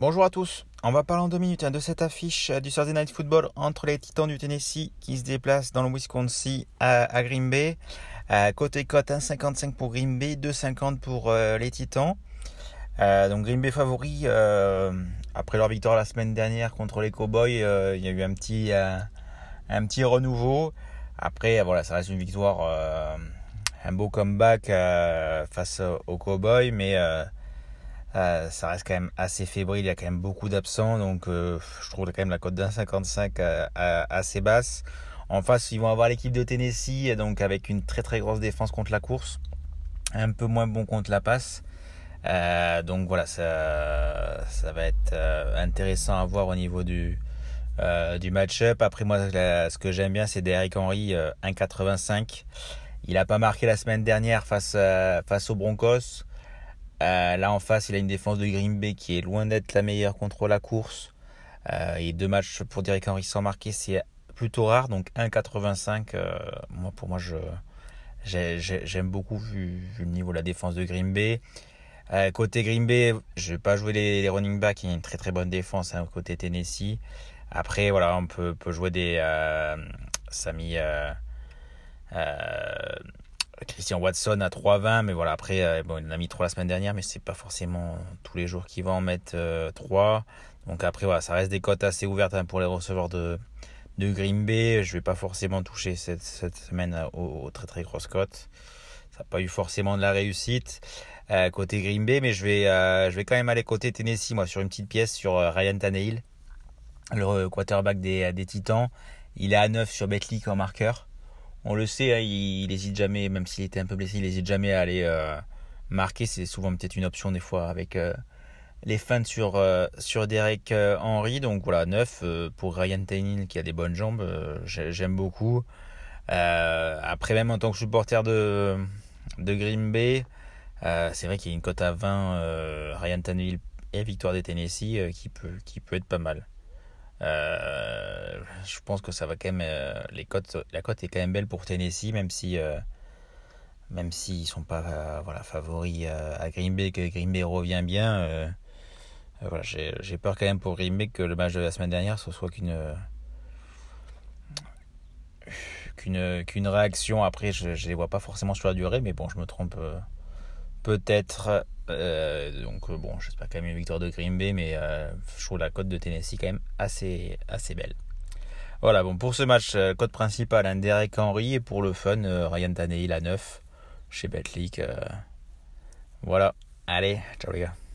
Bonjour à tous, on va parler en deux minutes hein, de cette affiche euh, du Thursday Night Football entre les Titans du Tennessee qui se déplacent dans le Wisconsin à, Green Bay. Euh, côté cote hein, 1,55 pour Green Bay, 2,50 pour euh, les Titans. donc Green Bay favori, après leur victoire la semaine dernière contre les Cowboys, il y a eu un petit, un petit renouveau. Après, voilà, ça reste une victoire un beau comeback face aux Cowboys mais euh, ça reste quand même assez fébrile, il y a quand même beaucoup d'absents, donc euh, je trouve quand même la cote d'un 55 euh, assez basse. En face, ils vont avoir l'équipe de Tennessee, donc avec une très très grosse défense contre la course, un peu moins bon contre la passe. donc voilà, ça, ça va être intéressant à voir au niveau du, du match-up. Après moi, ce que j'aime bien, c'est Derrick Henry 1,85. Il n'a pas marqué la semaine dernière face, face aux Broncos. Euh, là en face, il a une défense de Green Bay qui est loin d'être la meilleure contre la course. Euh, et deux matchs pour Derek Henry sans marquer, c'est plutôt rare. Donc 1,85, euh, moi, pour moi, j'aime beaucoup vu, le niveau de la défense de Green Bay. côté Green Bay, je vais pas jouer les, running backs, il y a une très très bonne défense hein, côté Tennessee. Après, voilà, on peut, peut jouer des Samy. Christian Watson à 3,20, mais voilà, après, euh, bon, il en a mis 3 la semaine dernière, mais c'est pas forcément tous les jours qu'il va en mettre 3. Euh, Donc après, voilà, ça reste des cotes assez ouvertes hein, pour les receveurs de, de Green Bay. Je vais pas forcément toucher cette, cette semaine aux, très très grosses cotes. Ça n'a pas eu forcément de la réussite euh, côté Green Bay, mais je vais, je vais quand même aller côté Tennessee, moi, sur une petite pièce sur Ryan Tannehill, le quarterback des, des Titans. Il est à 9 sur Betclic en marqueur on le sait, hein, il, n'hésite jamais, même s'il était un peu blessé, il n'hésite jamais à aller euh, marquer. C'est souvent peut-être une option des fois avec euh, les fans sur, euh, Derek Henry. Donc voilà, 9 pour Ryan Tannehill qui a des bonnes jambes, j'aime beaucoup. après, même en tant que supporter de, de Green Bay, c'est vrai qu'il y a une cote à 20, Ryan Tannehill et victoire des Tennessee qui peut être pas mal. Euh, je pense que ça va quand même. Euh, la cote est quand même belle pour Tennessee, même si euh, même sont pas voilà favoris à Green Bay, que Green Bay revient bien. voilà, j'ai peur quand même pour Green Bay que le match de la semaine dernière ce soit qu'une qu'une qu'une réaction. Après, je, je les vois pas forcément sur la durée, mais bon, je me trompe peut-être. Euh, donc euh, bon, j'espère quand même une victoire de Green Bay, mais euh, je trouve la cote de Tennessee quand même assez, assez belle. Voilà, bon, pour ce match, cote principale, un Derek Henry, et pour le fun, Ryan Tannehill à 9 chez Betlic. voilà, allez, ciao les gars.